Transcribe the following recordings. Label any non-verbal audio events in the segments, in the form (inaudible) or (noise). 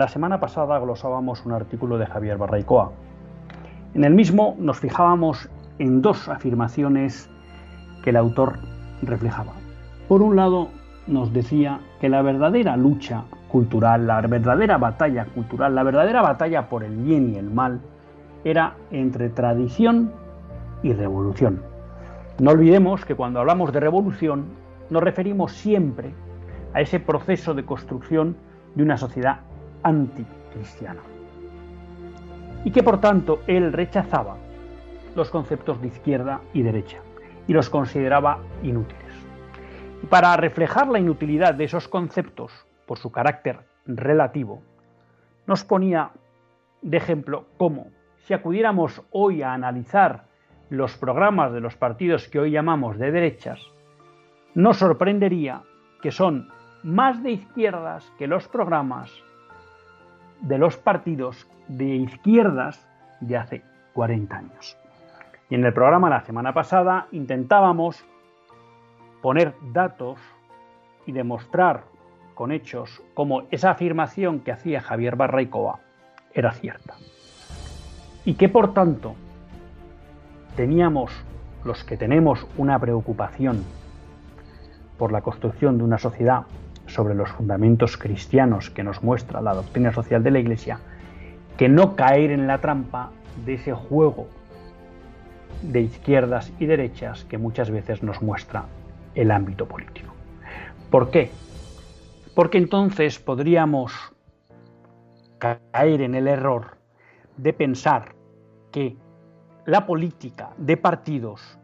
La semana pasada glosábamos un artículo de Javier Barraicoa. En el mismo nos fijábamos en dos afirmaciones que el autor reflejaba. Por un lado, nos decía que la verdadera lucha cultural, la verdadera batalla cultural, la verdadera batalla por el bien y el mal, era entre tradición y revolución. No olvidemos que cuando hablamos de revolución nos referimos siempre a ese proceso de construcción de una sociedad anticristiano. Y que por tanto él rechazaba los conceptos de izquierda y derecha y los consideraba inútiles. Y para reflejar la inutilidad de esos conceptos por su carácter relativo, nos ponía de ejemplo cómo, si acudiéramos hoy a analizar los programas de los partidos que hoy llamamos de derechas, nos sorprendería que son más de izquierdas que los programas de los partidos de izquierdas de hace 40 años. Y en el programa la semana pasada intentábamos poner datos y demostrar con hechos cómo esa afirmación que hacía Javier Barraicoa era cierta. Y que por tanto teníamos los que tenemos una preocupación por la construcción de una sociedad sobre los fundamentos cristianos que nos muestra la doctrina social de la Iglesia, que no caer en la trampa de ese juego de izquierdas y derechas que muchas veces nos muestra el ámbito político. ¿Por qué? Porque entonces podríamos caer en el error de pensar que la política de partidos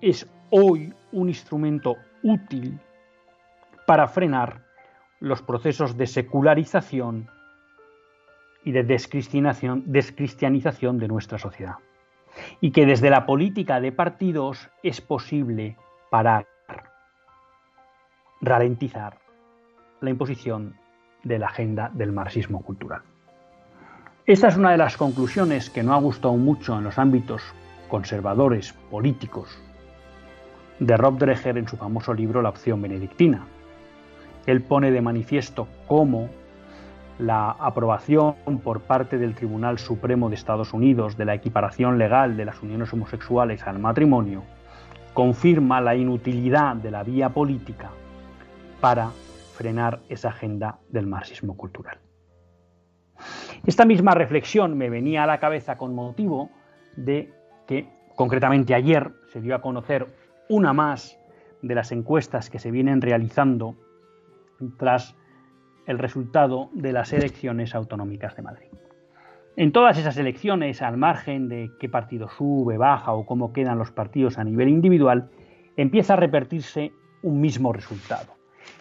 es hoy un instrumento útil para frenar los procesos de secularización y de descristianización de nuestra sociedad. Y que desde la política de partidos es posible parar, ralentizar la imposición de la agenda del marxismo cultural. Esta es una de las conclusiones que no ha gustado mucho en los ámbitos conservadores políticos de Rob Dreher en su famoso libro La opción benedictina, él pone de manifiesto cómo la aprobación por parte del Tribunal Supremo de Estados Unidos de la equiparación legal de las uniones homosexuales al matrimonio confirma la inutilidad de la vía política para frenar esa agenda del marxismo cultural. Esta misma reflexión me venía a la cabeza con motivo de que concretamente ayer se dio a conocer una más de las encuestas que se vienen realizando tras el resultado de las elecciones autonómicas de Madrid. En todas esas elecciones, al margen de qué partido sube, baja o cómo quedan los partidos a nivel individual, empieza a repetirse un mismo resultado.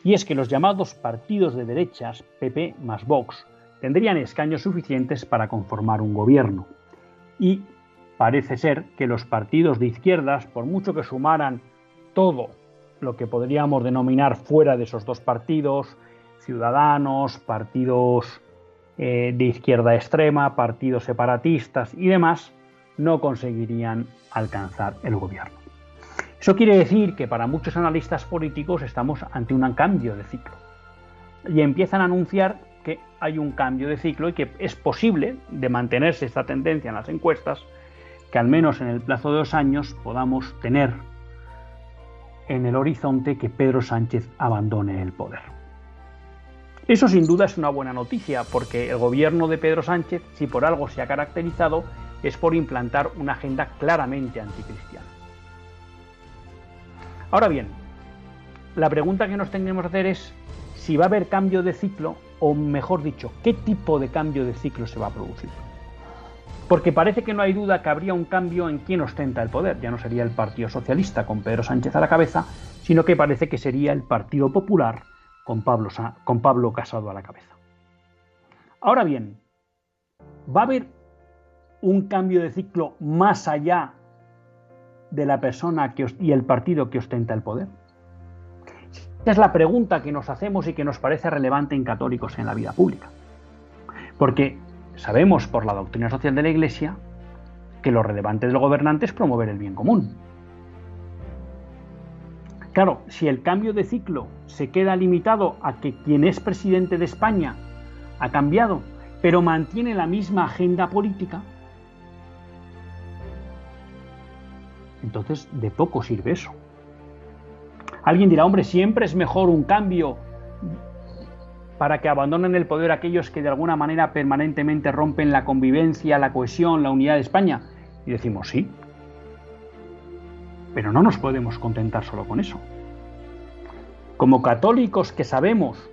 Y es que los llamados partidos de derechas, PP más Vox, tendrían escaños suficientes para conformar un gobierno. Y parece ser que los partidos de izquierdas, por mucho que sumaran todo lo que podríamos denominar fuera de esos dos partidos, ciudadanos, partidos eh, de izquierda extrema, partidos separatistas y demás, no conseguirían alcanzar el gobierno. Eso quiere decir que para muchos analistas políticos estamos ante un cambio de ciclo. Y empiezan a anunciar que hay un cambio de ciclo y que es posible, de mantenerse esta tendencia en las encuestas, que al menos en el plazo de dos años podamos tener en el horizonte que Pedro Sánchez abandone el poder. Eso sin duda es una buena noticia, porque el gobierno de Pedro Sánchez, si por algo se ha caracterizado, es por implantar una agenda claramente anticristiana. Ahora bien, la pregunta que nos tendremos que hacer es si va a haber cambio de ciclo, o mejor dicho, qué tipo de cambio de ciclo se va a producir. Porque parece que no hay duda que habría un cambio en quien ostenta el poder. Ya no sería el Partido Socialista con Pedro Sánchez a la cabeza, sino que parece que sería el Partido Popular con Pablo, con Pablo Casado a la cabeza. Ahora bien, ¿va a haber un cambio de ciclo más allá de la persona y el partido que ostenta el poder? Esta es la pregunta que nos hacemos y que nos parece relevante en católicos en la vida pública. Porque sabemos por la doctrina social de la Iglesia que lo relevante del gobernante es promover el bien común. Claro, si el cambio de ciclo se queda limitado a que quien es presidente de España ha cambiado, pero mantiene la misma agenda política, entonces de poco sirve eso. Alguien dirá, hombre, siempre es mejor un cambio para que abandonen el poder aquellos que de alguna manera permanentemente rompen la convivencia, la cohesión, la unidad de España. Y decimos, sí, pero no nos podemos contentar solo con eso. Como católicos que sabemos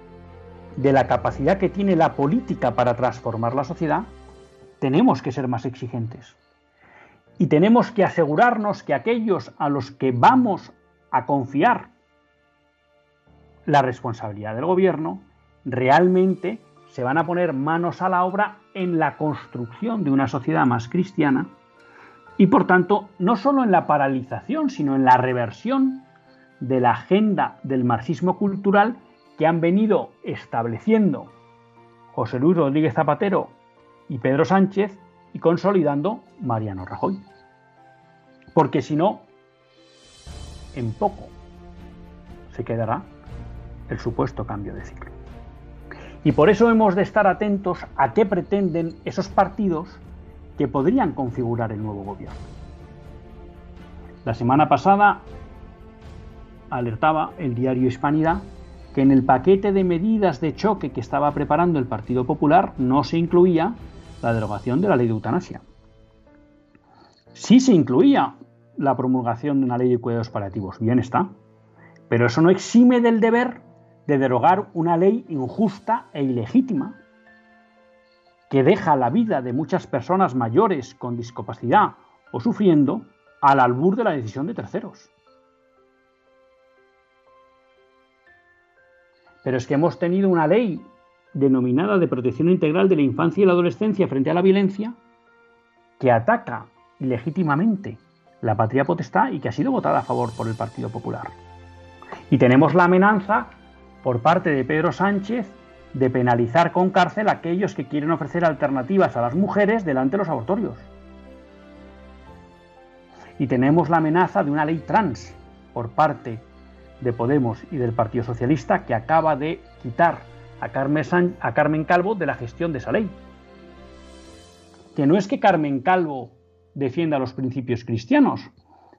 de la capacidad que tiene la política para transformar la sociedad, tenemos que ser más exigentes. Y tenemos que asegurarnos que aquellos a los que vamos a confiar la responsabilidad del gobierno realmente se van a poner manos a la obra en la construcción de una sociedad más cristiana y por tanto no solo en la paralización, sino en la reversión de la agenda del marxismo cultural que han venido estableciendo José Luis Rodríguez Zapatero y Pedro Sánchez y consolidando Mariano Rajoy. Porque si no, en poco se quedará el supuesto cambio de ciclo. Y por eso hemos de estar atentos a qué pretenden esos partidos que podrían configurar el nuevo gobierno. La semana pasada alertaba el diario Hispanidad que en el paquete de medidas de choque que estaba preparando el Partido Popular no se incluía la derogación de la ley de eutanasia. Sí se incluía la promulgación de una ley de cuidados paliativos, bien está, pero eso no exime del deber de derogar una ley injusta e ilegítima que deja la vida de muchas personas mayores con discapacidad o sufriendo al albur de la decisión de terceros. Pero es que hemos tenido una ley denominada de protección integral de la infancia y la adolescencia frente a la violencia que ataca ilegítimamente la patria potestad y que ha sido votada a favor por el Partido Popular. Y tenemos la amenaza por parte de Pedro Sánchez de penalizar con cárcel a aquellos que quieren ofrecer alternativas a las mujeres delante de los abortorios. Y tenemos la amenaza de una ley trans por parte de Podemos y del Partido Socialista que acaba de quitar a Carmen, a Carmen Calvo de la gestión de esa ley. Que no es que Carmen Calvo defienda los principios cristianos,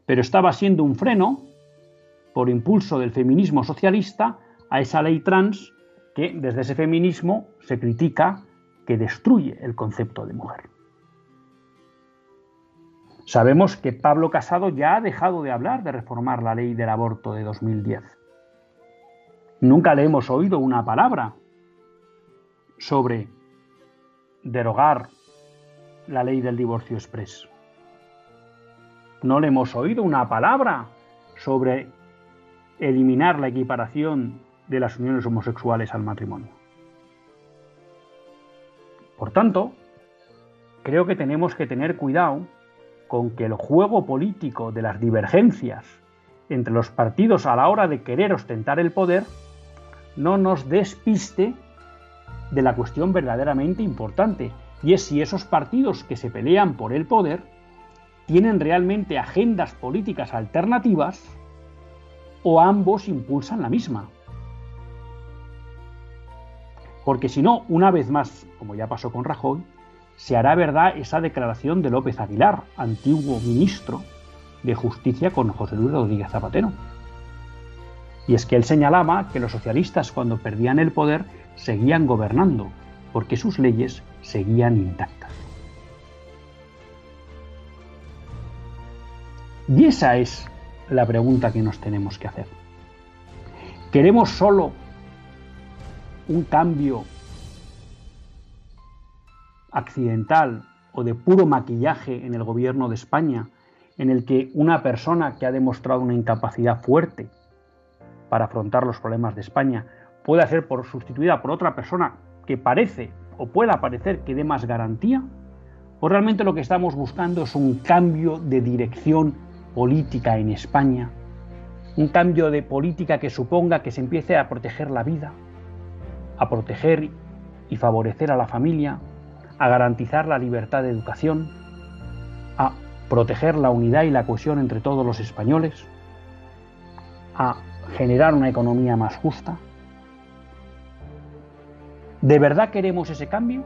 pero estaba siendo un freno, por impulso del feminismo socialista, a esa ley trans que desde ese feminismo se critica que destruye el concepto de mujer. Sabemos que Pablo Casado ya ha dejado de hablar de reformar la ley del aborto de 2010. Nunca le hemos oído una palabra sobre derogar la ley del divorcio express. No le hemos oído una palabra sobre eliminar la equiparación de las uniones homosexuales al matrimonio. Por tanto, creo que tenemos que tener cuidado con que el juego político de las divergencias entre los partidos a la hora de querer ostentar el poder no nos despiste de la cuestión verdaderamente importante, y es si esos partidos que se pelean por el poder tienen realmente agendas políticas alternativas o ambos impulsan la misma. Porque si no, una vez más, como ya pasó con Rajoy, se hará verdad esa declaración de López Aguilar, antiguo ministro de Justicia con José Luis Rodríguez Zapatero. Y es que él señalaba que los socialistas cuando perdían el poder seguían gobernando, porque sus leyes seguían intactas. Y esa es la pregunta que nos tenemos que hacer. ¿Queremos solo un cambio accidental o de puro maquillaje en el gobierno de España, en el que una persona que ha demostrado una incapacidad fuerte para afrontar los problemas de España puede ser por, sustituida por otra persona que parece o pueda parecer que dé más garantía? ¿O realmente lo que estamos buscando es un cambio de dirección política en España? ¿Un cambio de política que suponga que se empiece a proteger la vida, a proteger y favorecer a la familia, a garantizar la libertad de educación, a proteger la unidad y la cohesión entre todos los españoles, a generar una economía más justa? ¿De verdad queremos ese cambio?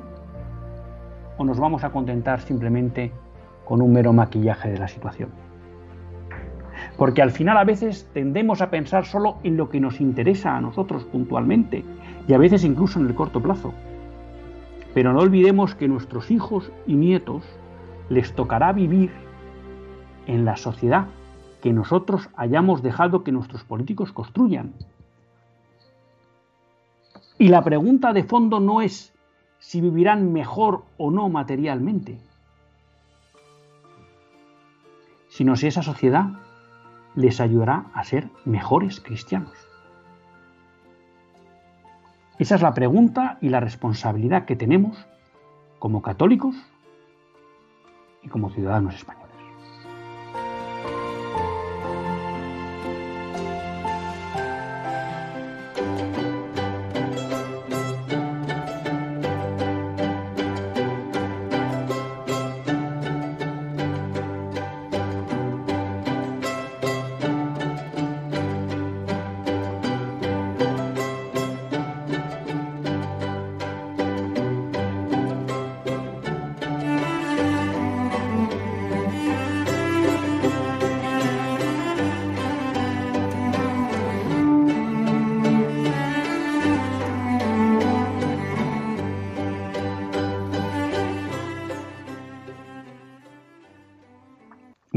¿O nos vamos a contentar simplemente con un mero maquillaje de la situación? Porque al final a veces tendemos a pensar solo en lo que nos interesa a nosotros puntualmente y a veces incluso en el corto plazo. Pero no olvidemos que nuestros hijos y nietos les tocará vivir en la sociedad que nosotros hayamos dejado que nuestros políticos construyan. Y la pregunta de fondo no es si vivirán mejor o no materialmente, sino si esa sociedad les ayudará a ser mejores cristianos. Esa es la pregunta y la responsabilidad que tenemos como católicos y como ciudadanos españoles.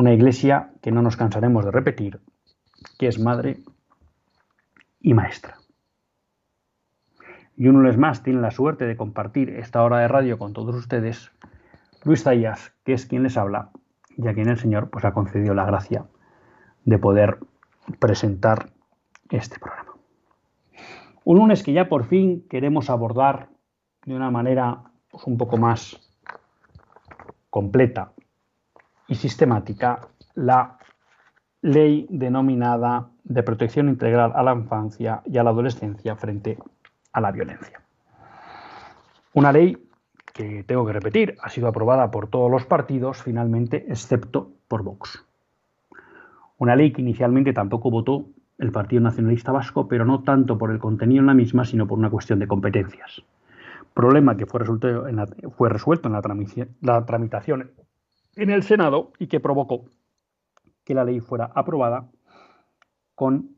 Una iglesia que no nos cansaremos de repetir, que es madre y maestra. Y un lunes más tiene la suerte de compartir esta hora de radio con todos ustedes, Luis Zayas, que es quien les habla y a quien el Señor pues, ha concedido la gracia de poder presentar este programa. Un lunes que ya por fin queremos abordar de una manera pues, un poco más completa y sistemática la ley denominada de protección integral a la infancia y a la adolescencia frente a la violencia. Una ley que, tengo que repetir, ha sido aprobada por todos los partidos finalmente, excepto por Vox. Una ley que inicialmente tampoco votó el Partido Nacionalista Vasco, pero no tanto por el contenido en la misma, sino por una cuestión de competencias. Problema que fue, fue resuelto en la tramitación en el Senado y que provocó que la ley fuera aprobada con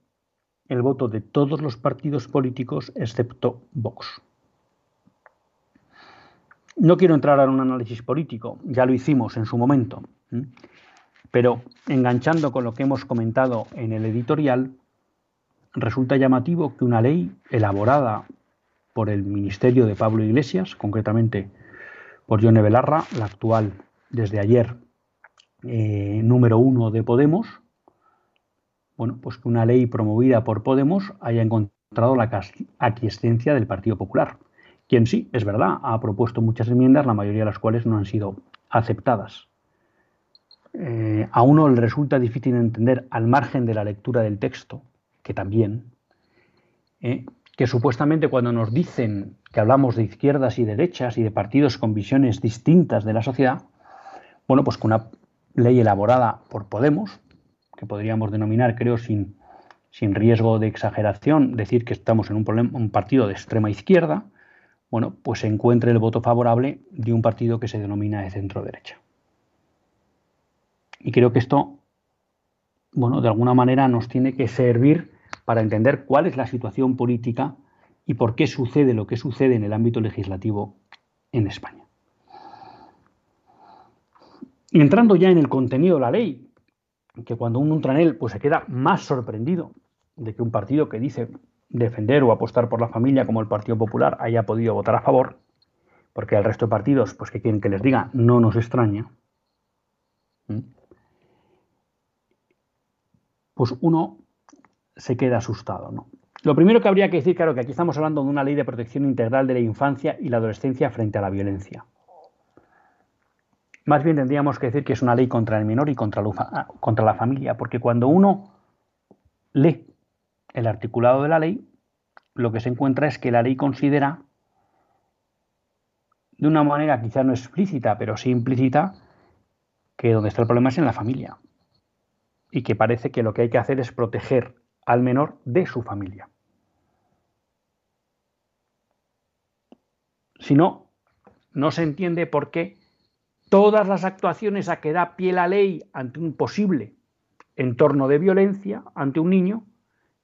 el voto de todos los partidos políticos excepto Vox. No quiero entrar en un análisis político, ya lo hicimos en su momento, pero enganchando con lo que hemos comentado en el editorial, resulta llamativo que una ley elaborada por el Ministerio de Pablo Iglesias, concretamente por Yone Belarra, la actual desde ayer eh, número uno de Podemos, bueno, pues que una ley promovida por Podemos haya encontrado la aquiescencia del Partido Popular, quien sí, es verdad, ha propuesto muchas enmiendas, la mayoría de las cuales no han sido aceptadas. eh, a uno le resulta difícil entender al margen de la lectura del texto, que también, eh, que supuestamente cuando nos dicen que hablamos de izquierdas y derechas y de partidos con visiones distintas de la sociedad, bueno, pues con una ley elaborada por Podemos, que podríamos denominar, creo, sin, sin riesgo de exageración, decir que estamos en un, un partido de extrema izquierda, bueno, pues se encuentre el voto favorable de un partido que se denomina de centro derecha. Y creo que esto, bueno, de alguna manera nos tiene que servir para entender cuál es la situación política y por qué sucede lo que sucede en el ámbito legislativo en España. Entrando ya en el contenido de la ley, que cuando en él, pues se queda más sorprendido de que un partido que dice defender o apostar por la familia como el Partido Popular haya podido votar a favor, porque al resto de partidos, pues que quieren que les diga, no nos extraña. Pues uno se queda asustado, ¿no? Lo primero que habría que decir, claro, que aquí estamos hablando de una ley de protección integral de la infancia y la adolescencia frente a la violencia. Más bien tendríamos que decir que es una ley contra el menor y contra, contra la familia, porque cuando uno lee el articulado de la ley, lo que se encuentra es que la ley considera, de una manera quizá no explícita, pero sí implícita, que donde está el problema es en la familia. Y que parece que lo que hay que hacer es proteger al menor de su familia. Si no, no se entiende por qué todas las actuaciones a que da pie la ley ante un posible entorno de violencia ante un niño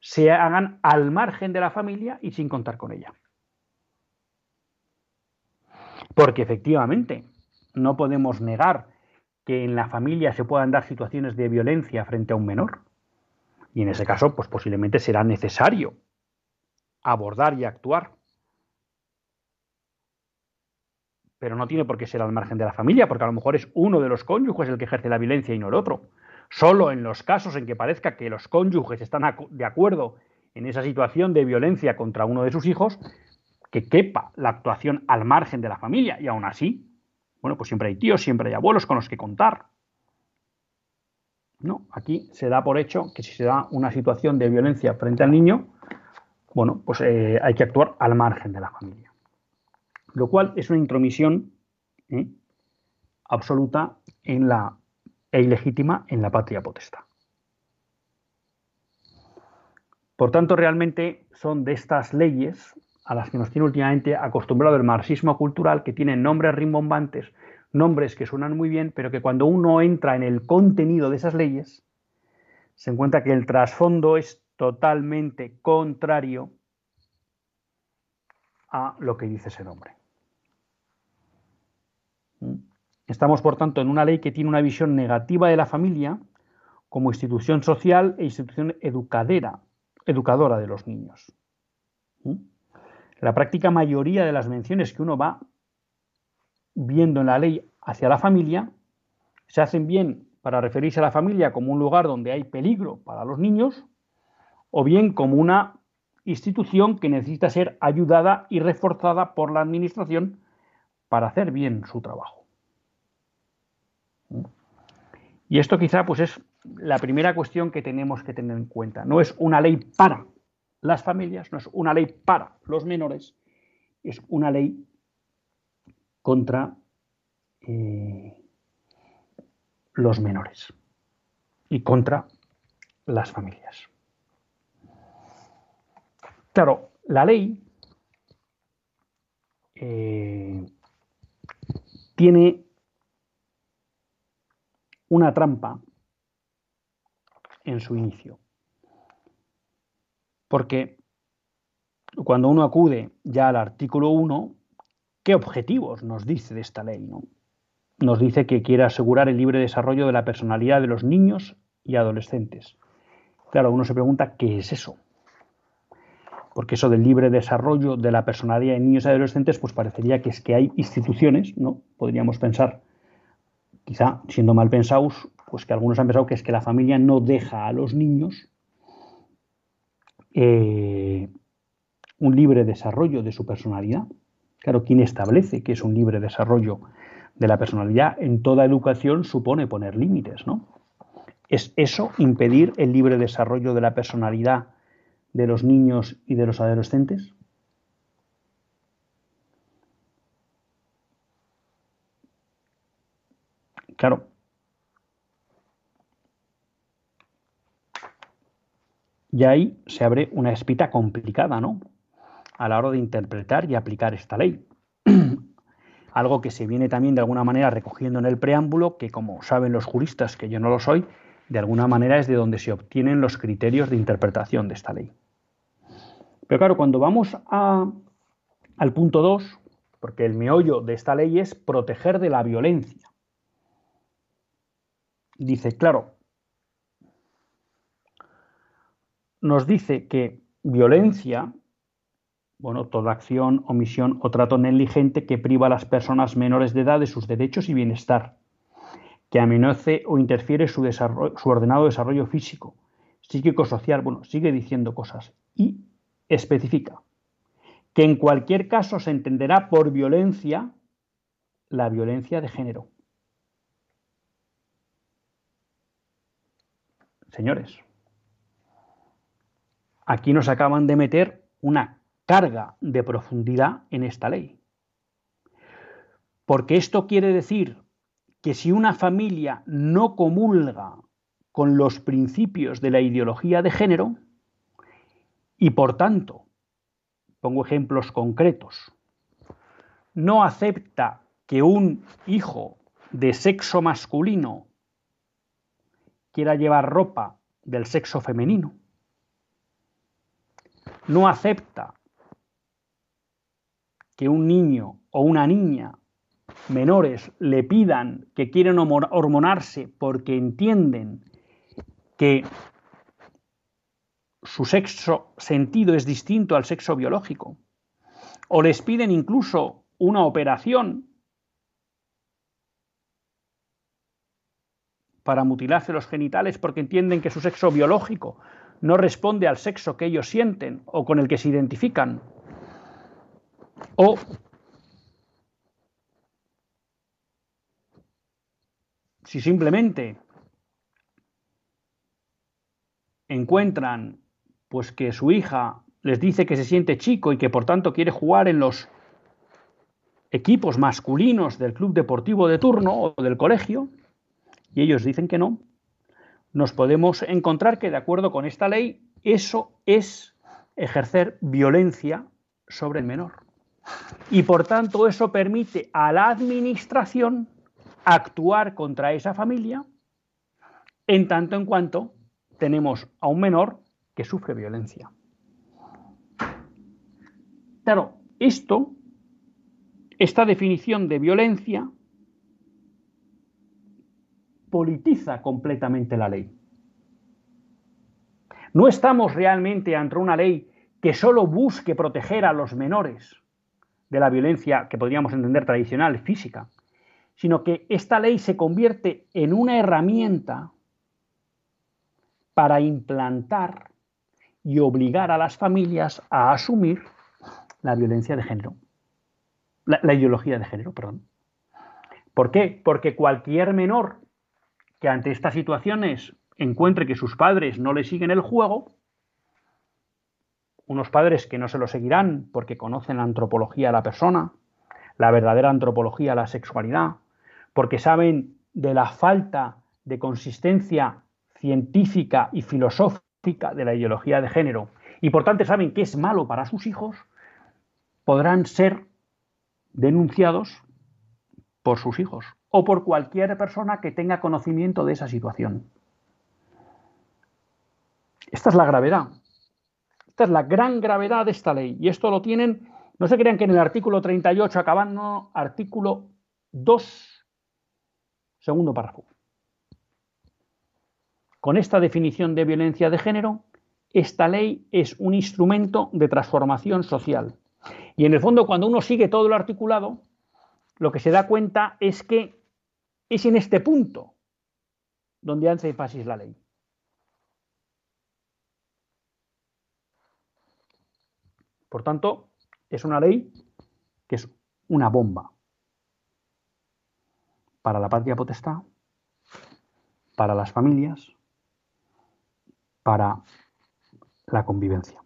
se hagan al margen de la familia y sin contar con ella. Porque efectivamente no podemos negar que en la familia se puedan dar situaciones de violencia frente a un menor. Y en ese caso, pues posiblemente será necesario abordar y actuar. Pero no tiene por qué ser al margen de la familia, porque a lo mejor es uno de los cónyuges el que ejerce la violencia y no el otro. Solo en los casos en que parezca que los cónyuges están de acuerdo en esa situación de violencia contra uno de sus hijos, que quepa la actuación al margen de la familia. Y aún así, bueno, pues siempre hay tíos, siempre hay abuelos con los que contar. No, aquí se da por hecho que si se da una situación de violencia frente al niño, bueno, pues eh, hay que actuar al margen de la familia. Lo cual es una intromisión ¿eh? absoluta en la, e ilegítima en la patria potestad. Por tanto, realmente son de estas leyes a las que nos tiene últimamente acostumbrado el marxismo cultural, que tienen nombres rimbombantes, nombres que suenan muy bien, pero que cuando uno entra en el contenido de esas leyes, se encuentra que el trasfondo es totalmente contrario a lo que dice ese nombre. Estamos, por tanto, en una ley que tiene una visión negativa de la familia como institución social e institución educadera, educadora de los niños. ¿Mm? La práctica mayoría de las menciones que uno va viendo en la ley hacia la familia, se hacen bien para referirse a la familia como un lugar donde hay peligro para los niños, o bien como una institución que necesita ser ayudada y reforzada por la Administración para hacer bien su trabajo. Y esto quizá pues es la primera cuestión que tenemos que tener en cuenta. No es una ley para las familias, no es una ley para los menores, es una ley contra eh, los menores y contra las familias. Claro, la ley eh, tiene una trampa en su inicio. Porque cuando uno acude ya al artículo 1, ¿qué objetivos nos dice esta ley? Nos dice que quiere asegurar el libre desarrollo de la personalidad de los niños y adolescentes. Claro, uno se pregunta, ¿qué es eso? Porque eso del libre desarrollo de la personalidad de niños y adolescentes, pues parecería que es que hay instituciones, ¿no? Podríamos pensar quizá siendo mal pensados, pues que algunos han pensado que es que la familia no deja a los niños eh, un libre desarrollo de su personalidad. Claro, ¿quién establece que es un libre desarrollo de la personalidad en toda educación supone poner límites, ¿no? ¿Es eso impedir el libre desarrollo de la personalidad de los niños y de los adolescentes? Claro. Y ahí se abre una espita complicada, ¿no? A la hora de interpretar y aplicar esta ley. (clears throat) Algo que se viene también de alguna manera recogiendo en el preámbulo, que como saben los juristas, que yo no lo soy, de alguna manera es de donde se obtienen los criterios de interpretación de esta ley. Pero claro, cuando vamos al punto 2, porque el meollo de esta ley es proteger de la violencia. Dice, claro, nos dice que violencia, bueno, toda acción, omisión o trato negligente que priva a las personas menores de edad de sus derechos y bienestar que amenace o interfiere su, su ordenado desarrollo físico, psíquico, social, bueno, sigue diciendo cosas y especifica que en cualquier caso se entenderá por violencia la violencia de género. Señores, aquí nos acaban de meter una carga de profundidad en esta ley. Porque esto quiere decir que si una familia no comulga con los principios de la ideología de género y por tanto, pongo ejemplos concretos, no acepta que un hijo de sexo masculino quiera llevar ropa del sexo femenino, no acepta que un niño o una niña menores le pidan que quieren hormonarse porque entienden que su sexo sentido es distinto al sexo biológico, o les piden incluso una operación para mutilarse los genitales porque entienden que su sexo biológico no responde al sexo que ellos sienten o con el que se identifican, o si simplemente encuentran pues que su hija les dice que se siente chico y que por tanto quiere jugar en los equipos masculinos del club deportivo de turno o del colegio, y ellos dicen que no, nos podemos encontrar que de acuerdo con esta ley eso es ejercer violencia sobre el menor. Y por tanto eso permite a la administración actuar contra esa familia en tanto en cuanto tenemos a un menor que sufre violencia. Claro, esto, esta definición de violencia, politiza completamente la ley. No estamos realmente ante una ley que solo busque proteger a los menores de la violencia que podríamos entender tradicional, física, sino que esta ley se convierte en una herramienta para implantar y obligar a las familias a asumir la violencia de género, la, la, ideología de género, perdón. ¿Por qué? Porque cualquier menor que ante estas situaciones encuentre que sus padres no le siguen el juego, unos padres que no se lo seguirán porque conocen la antropología de la persona, la verdadera antropología de la sexualidad, porque saben de la falta de consistencia científica y filosófica de la ideología de género y por tanto saben que es malo para sus hijos, podrán ser denunciados por sus hijos o por cualquier persona que tenga conocimiento de esa situación. Esta es la gravedad. Esta es la gran gravedad de esta ley. Y esto lo tienen, no se crean que en el artículo 38 acabando, artículo 2 Segundo párrafo. Con esta definición de violencia de género, esta ley es un instrumento de transformación social. Y en el fondo, cuando uno sigue todo el articulado, lo que se da cuenta es que es en este punto donde hace énfasis la ley. Por tanto, es una ley que es una bomba. para la patria potestad, para las familias, para la convivencia.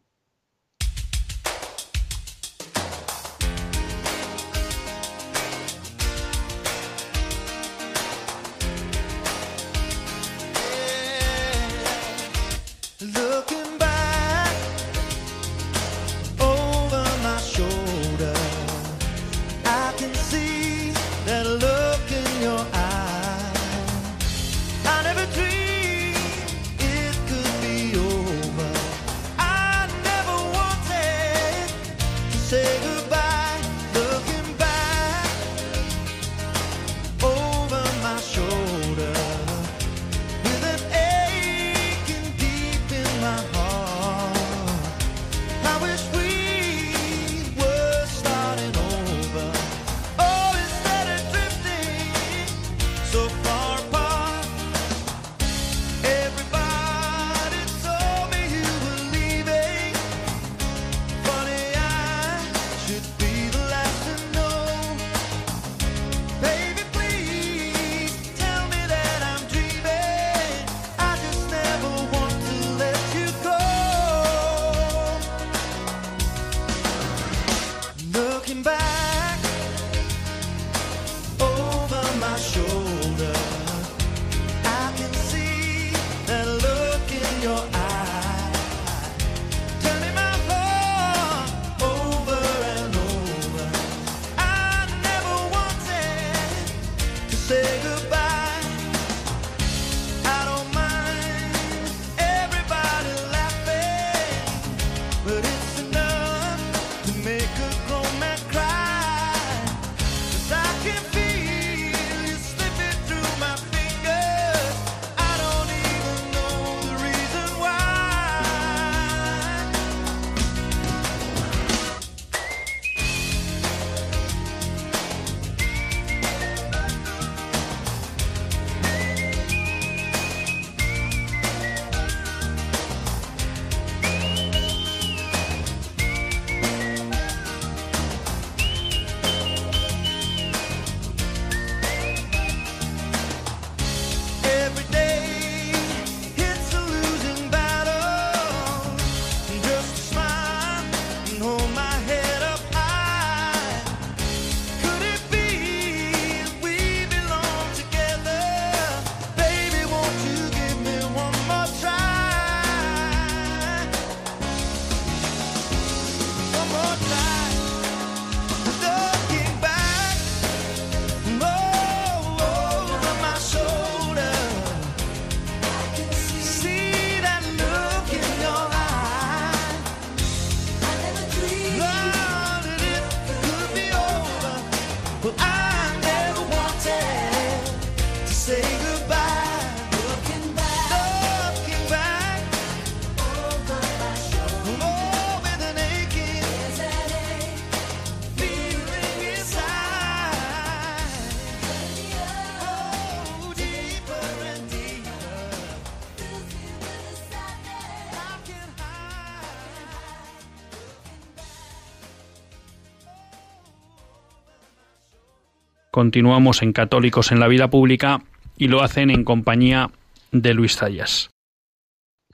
Continuamos en Católicos en la Vida Pública y lo hacen en compañía de Luis Zayas.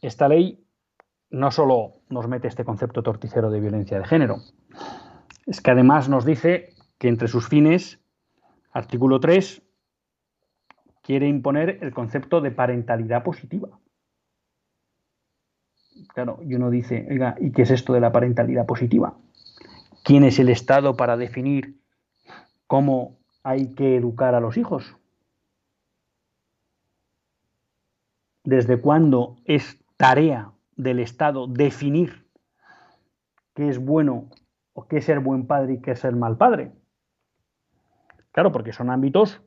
Esta ley no solo nos mete este concepto torticero de violencia de género, es que además nos dice que entre sus fines, artículo 3, quiere imponer el concepto de parentalidad positiva. Claro, y uno dice, oiga, ¿y qué es esto de la parentalidad positiva? ¿Quién es el Estado para definir cómo hay que educar a los hijos? ¿Desde cuándo es tarea del Estado definir qué es bueno o qué es ser buen padre y qué es ser mal padre? Claro, porque son ámbitos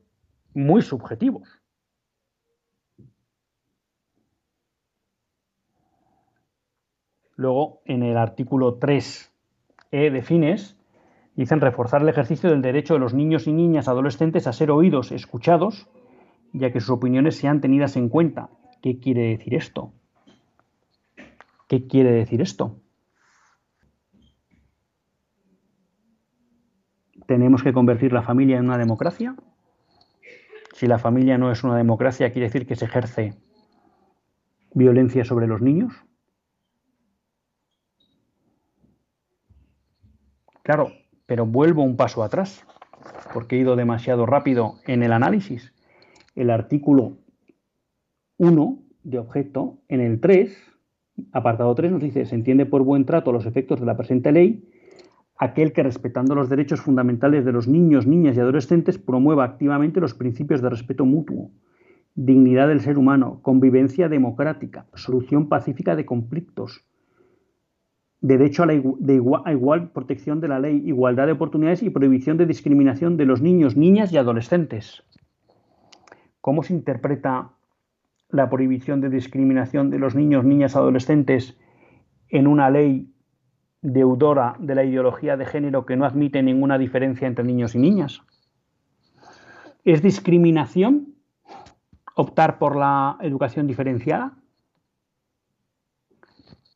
muy subjetivos. Luego, en el artículo 3e de fines, Dicen reforzar el ejercicio del derecho de los niños y niñas adolescentes a ser oídos, escuchados, ya que sus opiniones sean tenidas en cuenta. ¿Qué quiere decir esto? ¿Qué quiere decir esto? ¿Tenemos que convertir la familia en una democracia? Si la familia no es una democracia, quiere decir que se ejerce violencia sobre los niños. Claro, pero vuelvo un paso atrás, porque he ido demasiado rápido en el análisis. El artículo 1 de objeto, en el 3, apartado 3, nos dice, se entiende por buen trato los efectos de la presente ley aquel que respetando los derechos fundamentales de los niños, niñas y adolescentes promueva activamente los principios de respeto mutuo, dignidad del ser humano, convivencia democrática, solución pacífica de conflictos, derecho a, la igual, protección de la ley, igualdad de oportunidades y prohibición de discriminación de los niños, niñas y adolescentes. ¿Cómo se interpreta la prohibición de discriminación de los niños, niñas, y adolescentes en una ley deudora de la ideología de género que no admite ninguna diferencia entre niños y niñas? ¿Es discriminación optar por la educación diferenciada?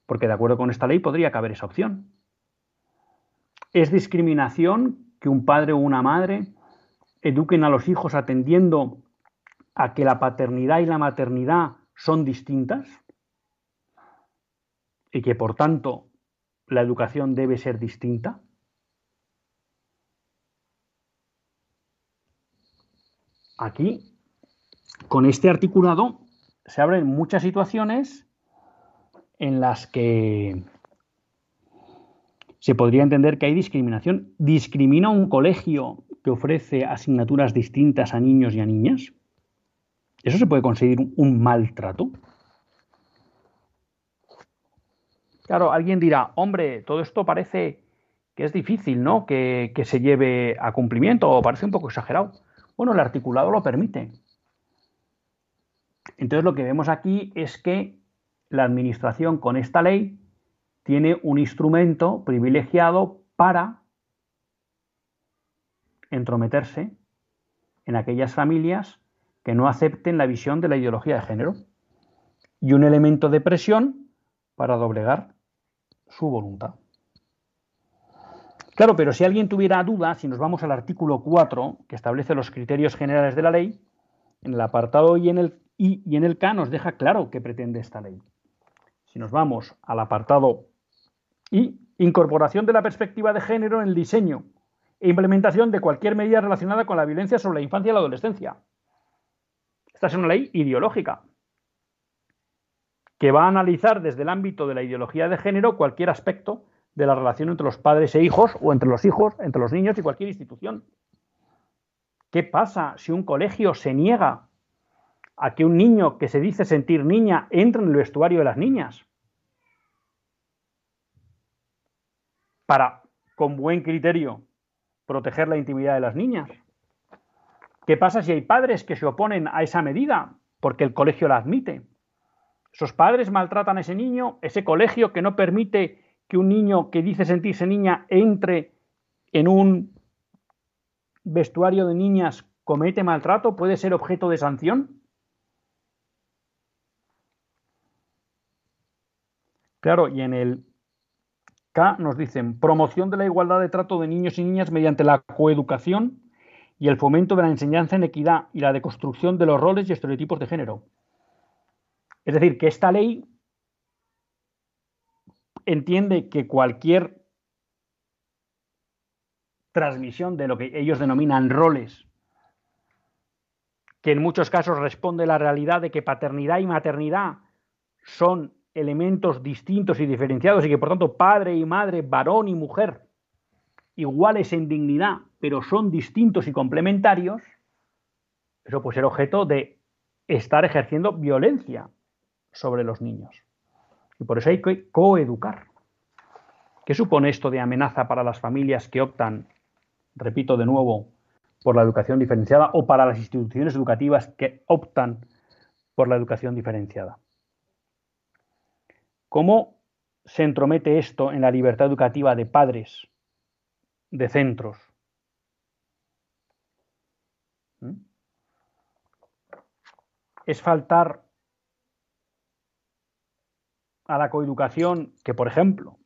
Porque de acuerdo con esta ley podría caber esa opción. ¿Es discriminación que un padre o una madre eduquen a los hijos atendiendo a que la paternidad y la maternidad son distintas? Y que por tanto la educación debe ser distinta? Aquí, con este articulado, se abren muchas situaciones en las que se podría entender que hay discriminación. ¿Discrimina un colegio que ofrece asignaturas distintas a niños y a niñas? ¿Eso se puede conseguir un maltrato? Claro, alguien dirá, hombre, todo esto parece que es difícil, ¿no? Que, que, se lleve a cumplimiento o parece un poco exagerado. Bueno, el articulado lo permite. Entonces lo que vemos aquí es que la Administración con esta ley tiene un instrumento privilegiado para entrometerse en aquellas familias que no acepten la visión de la ideología de género y un elemento de presión para doblegar su voluntad. Claro, pero si alguien tuviera duda, si nos vamos al artículo 4, que establece los criterios generales de la ley, en el apartado y en el I y en el K nos deja claro qué pretende esta ley. Si nos vamos al apartado I, incorporación de la perspectiva de género en el diseño e implementación de cualquier medida relacionada con la violencia sobre la infancia y la adolescencia. Esta es una ley ideológica que va a analizar desde el ámbito de la ideología de género cualquier aspecto de la relación entre los padres e hijos o entre los hijos, entre los niños y cualquier institución. ¿Qué pasa si un colegio se niega a que un niño que se dice sentir niña entre en el vestuario de las niñas? Para, con buen criterio, proteger la intimidad de las niñas. ¿Qué pasa si hay padres que se oponen a esa medida porque el colegio la admite? Esos padres maltratan a ese niño, ese colegio que no permite que un niño que dice sentirse niña entre en un vestuario de niñas comete maltrato, puede ser objeto de sanción. Claro, y en el K nos dicen promoción de la igualdad de trato de niños y niñas mediante la coeducación y el fomento de la enseñanza en equidad y la deconstrucción de los roles y estereotipos de género. Es decir, que esta ley entiende que cualquier transmisión de lo que ellos denominan roles, que en muchos casos responde a la realidad de que paternidad y maternidad son elementos distintos y diferenciados y que por tanto padre y madre, varón y mujer, iguales en dignidad, pero son distintos y complementarios, eso puede ser objeto de estar ejerciendo violencia sobre los niños. Y por eso hay que coeducar. ¿Qué supone esto de amenaza para las familias que optan, repito de nuevo, por la educación diferenciada o para las instituciones educativas que optan por la educación diferenciada? ¿Cómo se entromete esto en la libertad educativa de padres, de centros? ¿Mm? ¿Es faltar a la coeducación que, por ejemplo,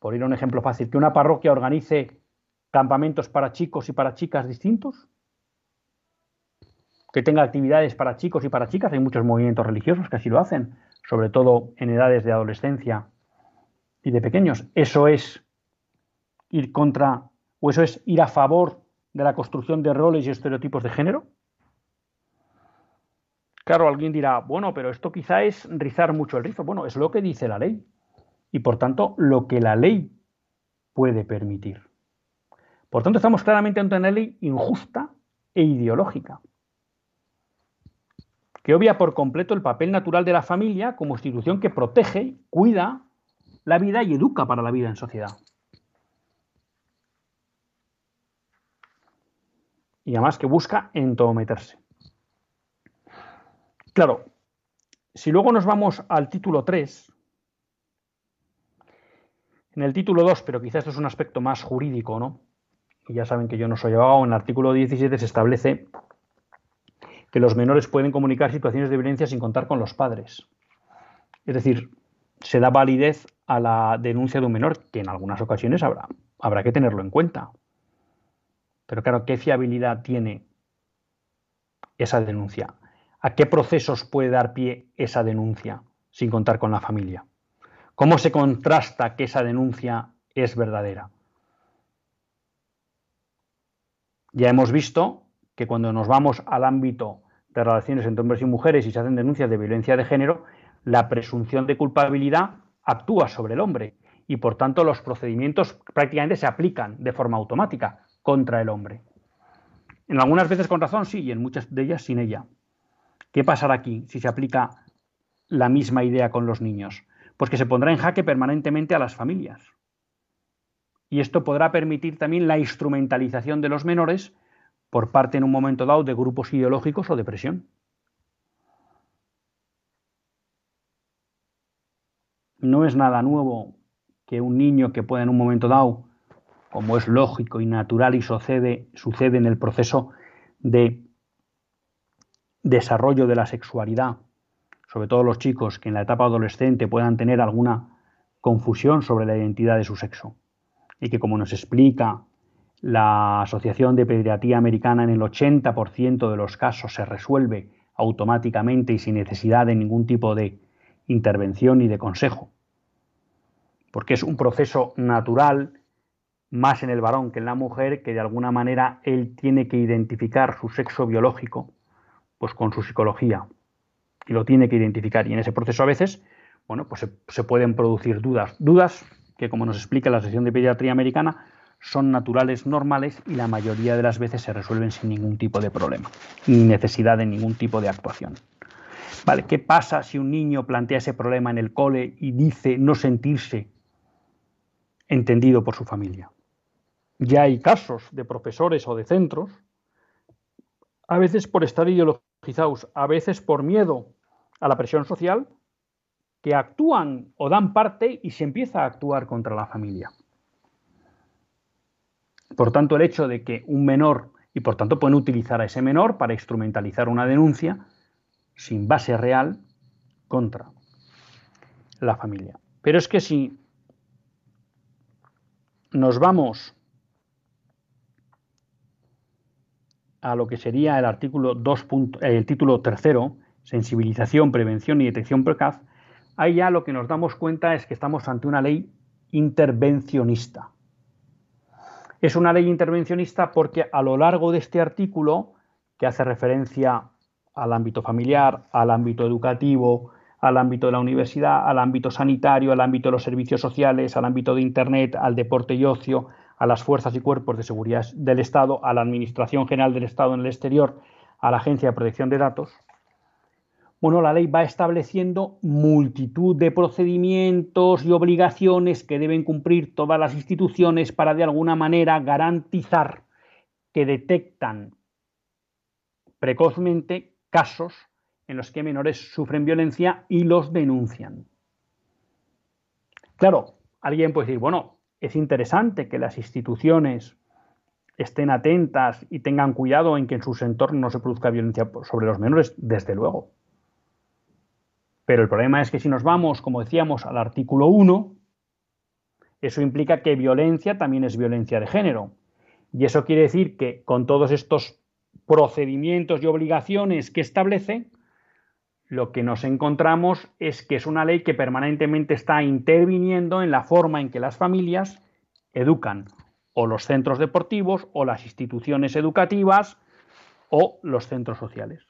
por ir a un ejemplo fácil, que una parroquia organice campamentos para chicos y para chicas distintos? que tenga actividades para chicos y para chicas. Hay muchos movimientos religiosos que así lo hacen, sobre todo en edades de adolescencia y de pequeños. Eso es ir contra, o eso es ir a favor de la construcción de roles y estereotipos de género. Claro, alguien dirá, bueno, pero esto quizá es rizar mucho el rizo. Bueno, es lo que dice la ley. Y por tanto, lo que la ley puede permitir. Por tanto, estamos claramente ante una ley injusta e ideológica, que obvia por completo el papel natural de la familia como institución que protege, cuida la vida y educa para la vida en sociedad. Y además que busca entometerse. Claro, si luego nos vamos al título 3, en el título 2, pero quizás esto es un aspecto más jurídico, ¿no? Y ya saben que yo no soy abogado, en el artículo 17 se establece que los menores pueden comunicar situaciones de violencia sin contar con los padres. Es decir, se da validez a la denuncia de un menor, que en algunas ocasiones habrá, habrá que tenerlo en cuenta. Pero claro, ¿qué fiabilidad tiene esa denuncia? ¿A qué procesos puede dar pie esa denuncia sin contar con la familia? ¿Cómo se contrasta que esa denuncia es verdadera? Ya hemos visto que cuando nos vamos al ámbito de relaciones entre hombres y mujeres y se hacen denuncias de violencia de género, la presunción de culpabilidad actúa sobre el hombre y por tanto los procedimientos prácticamente se aplican de forma automática contra el hombre. En algunas veces con razón sí y en muchas de ellas sin ella. ¿Qué pasará aquí si se aplica la misma idea con los niños? Pues que se pondrá en jaque permanentemente a las familias. Y esto podrá permitir también la instrumentalización de los menores por parte en un momento dado de grupos ideológicos o de presión. No es nada nuevo que un niño que pueda en un momento dado, como es lógico y natural y sucede, sucede en el proceso de desarrollo de la sexualidad, sobre todo los chicos que en la etapa adolescente puedan tener alguna confusión sobre la identidad de su sexo. Y que como nos explica la Asociación de Pediatría Americana, en el 80% de los casos se resuelve automáticamente y sin necesidad de ningún tipo de intervención y de consejo. Porque es un proceso natural, más en el varón que en la mujer, que de alguna manera él tiene que identificar su sexo biológico pues con su psicología y lo tiene que identificar. Y en ese proceso a veces, bueno, pues se, pueden producir dudas. Dudas que, como nos explica la sesión de pediatría americana, son naturales, normales y la mayoría de las veces se resuelven sin ningún tipo de problema, ni necesidad de ningún tipo de actuación. Vale, ¿qué pasa si un niño plantea ese problema en el cole y dice no sentirse entendido por su familia? Ya hay casos de profesores o de centros, a veces por estar ideologizados a veces por miedo a la presión social, que actúan o dan parte y se empieza a actuar contra la familia. Por tanto, el hecho de que un menor, y por tanto pueden utilizar a ese menor para instrumentalizar una denuncia sin base real contra la familia. Pero es que si nos vamos a lo que sería el artículo 2. Eh, el título tercero, sensibilización, prevención y detección precaz, ahí ya lo que nos damos cuenta es que estamos ante una ley intervencionista. Es una ley intervencionista porque a lo largo de este artículo, que hace referencia al ámbito familiar, al ámbito educativo, al ámbito de la universidad, al ámbito sanitario, al ámbito de los servicios sociales, al ámbito de Internet, al deporte y ocio, a las fuerzas y cuerpos de seguridad del Estado, a la Administración General del Estado en el exterior, a la Agencia de Protección de Datos. Bueno, la ley va estableciendo multitud de procedimientos y obligaciones que deben cumplir todas las instituciones para de alguna manera garantizar que detectan precozmente casos en los que menores sufren violencia y los denuncian. Claro, alguien puede decir, bueno, es interesante que las instituciones estén atentas y tengan cuidado en que en sus entornos no se produzca violencia sobre los menores, desde luego. Pero el problema es que si nos vamos, como decíamos, al artículo 1, eso implica que violencia también es violencia de género. Y eso quiere decir que con todos estos procedimientos y obligaciones que establece, lo que nos encontramos es que es una ley que permanentemente está interviniendo en la forma en que las familias educan o los centros deportivos o las instituciones educativas o los centros sociales.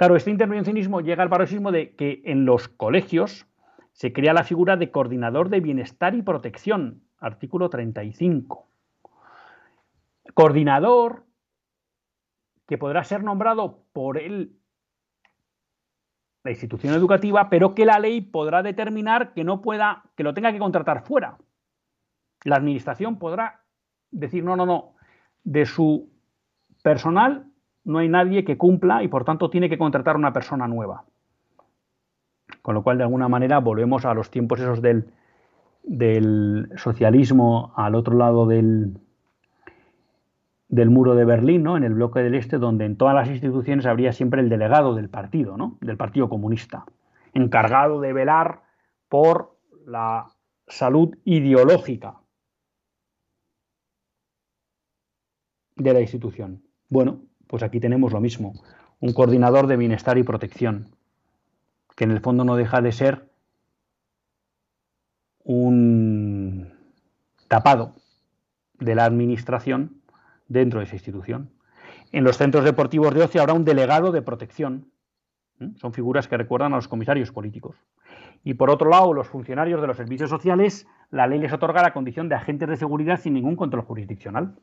Claro, este intervencionismo llega al paroxismo de que en los colegios se crea la figura de coordinador de bienestar y protección, artículo 35. Coordinador que podrá ser nombrado por él la institución educativa, pero que la ley podrá determinar que no pueda, que lo tenga que contratar fuera. La administración podrá decir, no, no, no, de su personal no hay nadie que cumpla y por tanto tiene que contratar una persona nueva. Con lo cual, de alguna manera, volvemos a los tiempos esos del, del socialismo al otro lado del, del muro de Berlín, ¿no? en el bloque del Este, donde en todas las instituciones habría siempre el delegado del partido, ¿no? del Partido Comunista, encargado de velar por la salud ideológica de la institución. Bueno, pues aquí tenemos lo mismo, un coordinador de bienestar y protección, que en el fondo no deja de ser un tapado de la administración dentro de esa institución. En los centros deportivos de ocio habrá un delegado de protección. Son figuras que recuerdan a los comisarios políticos. Y por otro lado, los funcionarios de los servicios sociales, la ley les otorga la condición de agentes de seguridad sin ningún control jurisdiccional.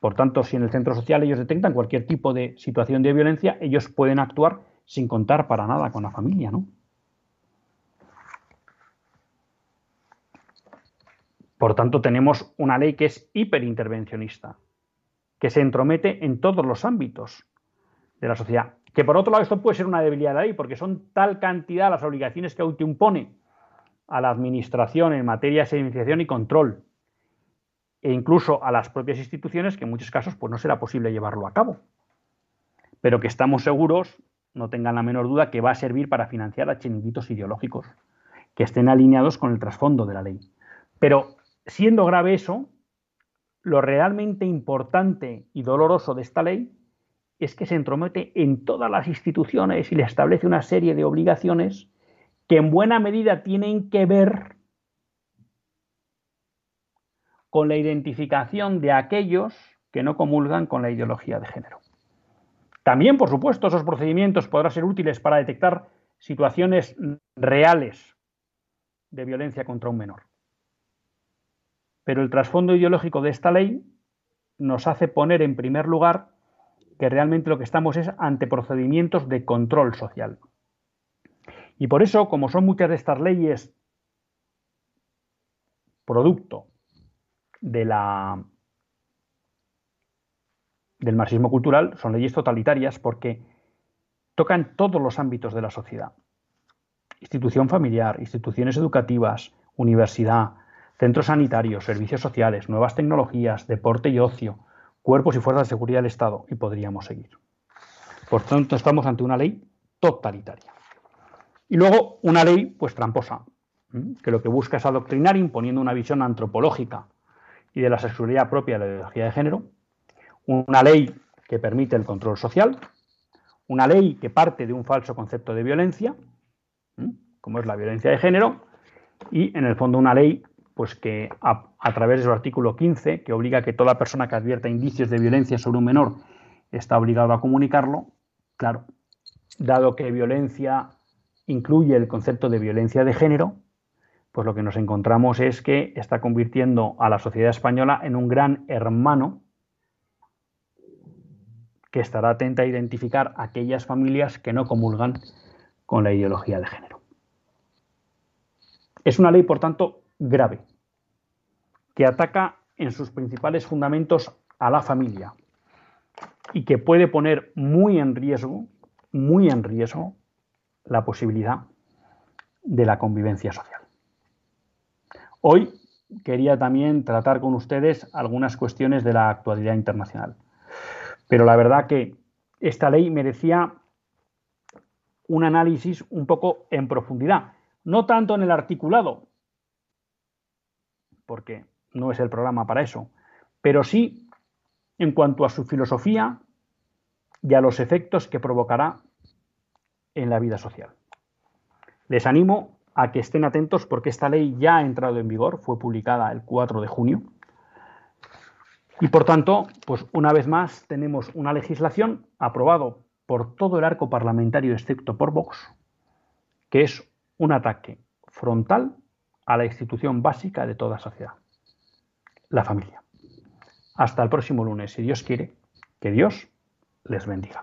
Por tanto, si en el centro social ellos detectan cualquier tipo de situación de violencia, ellos pueden actuar sin contar para nada con la familia, ¿no? Por tanto, tenemos una ley que es hiperintervencionista, que se entromete en todos los ámbitos de la sociedad. Que por otro lado, esto puede ser una debilidad de la ley, porque son tal cantidad las obligaciones que impone a la administración en materia de señalización y control e incluso a las propias instituciones que en muchos casos pues, no será posible llevarlo a cabo. Pero que estamos seguros, no tengan la menor duda, que va a servir para financiar a chiringuitos ideológicos que estén alineados con el trasfondo de la ley. Pero siendo grave eso, lo realmente importante y doloroso de esta ley es que se entromete en todas las instituciones y le establece una serie de obligaciones que en buena medida tienen que ver con la identificación de aquellos que no comulgan con la ideología de género. También, por supuesto, esos procedimientos podrán ser útiles para detectar situaciones reales de violencia contra un menor. Pero el trasfondo ideológico de esta ley nos hace poner en primer lugar que realmente lo que estamos es ante procedimientos de control social. Y por eso, como son muchas de estas leyes producto de la, del marxismo cultural son leyes totalitarias porque tocan todos los ámbitos de la sociedad. Institución familiar, instituciones educativas, universidad, centros sanitarios, servicios sociales, nuevas tecnologías, deporte y ocio, cuerpos y fuerzas de seguridad del Estado, y podríamos seguir. Por tanto, estamos ante una ley totalitaria. Y luego una ley, pues tramposa, que lo que busca es adoctrinar imponiendo una visión antropológica y de la sexualidad propia de la ideología de género, una ley que permite el control social, una ley que parte de un falso concepto de violencia, como es la violencia de género, y en el fondo una ley pues que a, través de su artículo 15, que obliga a que toda persona que advierta indicios de violencia sobre un menor está obligado a comunicarlo, claro, dado que violencia incluye el concepto de violencia de género, pues lo que nos encontramos es que está convirtiendo a la sociedad española en un gran hermano que estará atenta a identificar aquellas familias que no comulgan con la ideología de género. Es una ley, por tanto, grave, que ataca en sus principales fundamentos a la familia y que puede poner muy en riesgo, muy en riesgo, la posibilidad de la convivencia social. Hoy quería también tratar con ustedes algunas cuestiones de la actualidad internacional. Pero la verdad que esta ley merecía un análisis un poco en profundidad, no tanto en el articulado, porque no es el programa para eso, pero sí en cuanto a su filosofía y a los efectos que provocará en la vida social. Les animo a que estén atentos porque esta ley ya ha entrado en vigor, fue publicada el 4 de junio. Y por tanto, pues una vez más tenemos una legislación aprobado por todo el arco parlamentario excepto por Vox, que es un ataque frontal a la institución básica de toda sociedad, la familia. Hasta el próximo lunes, si Dios quiere, que Dios les bendiga.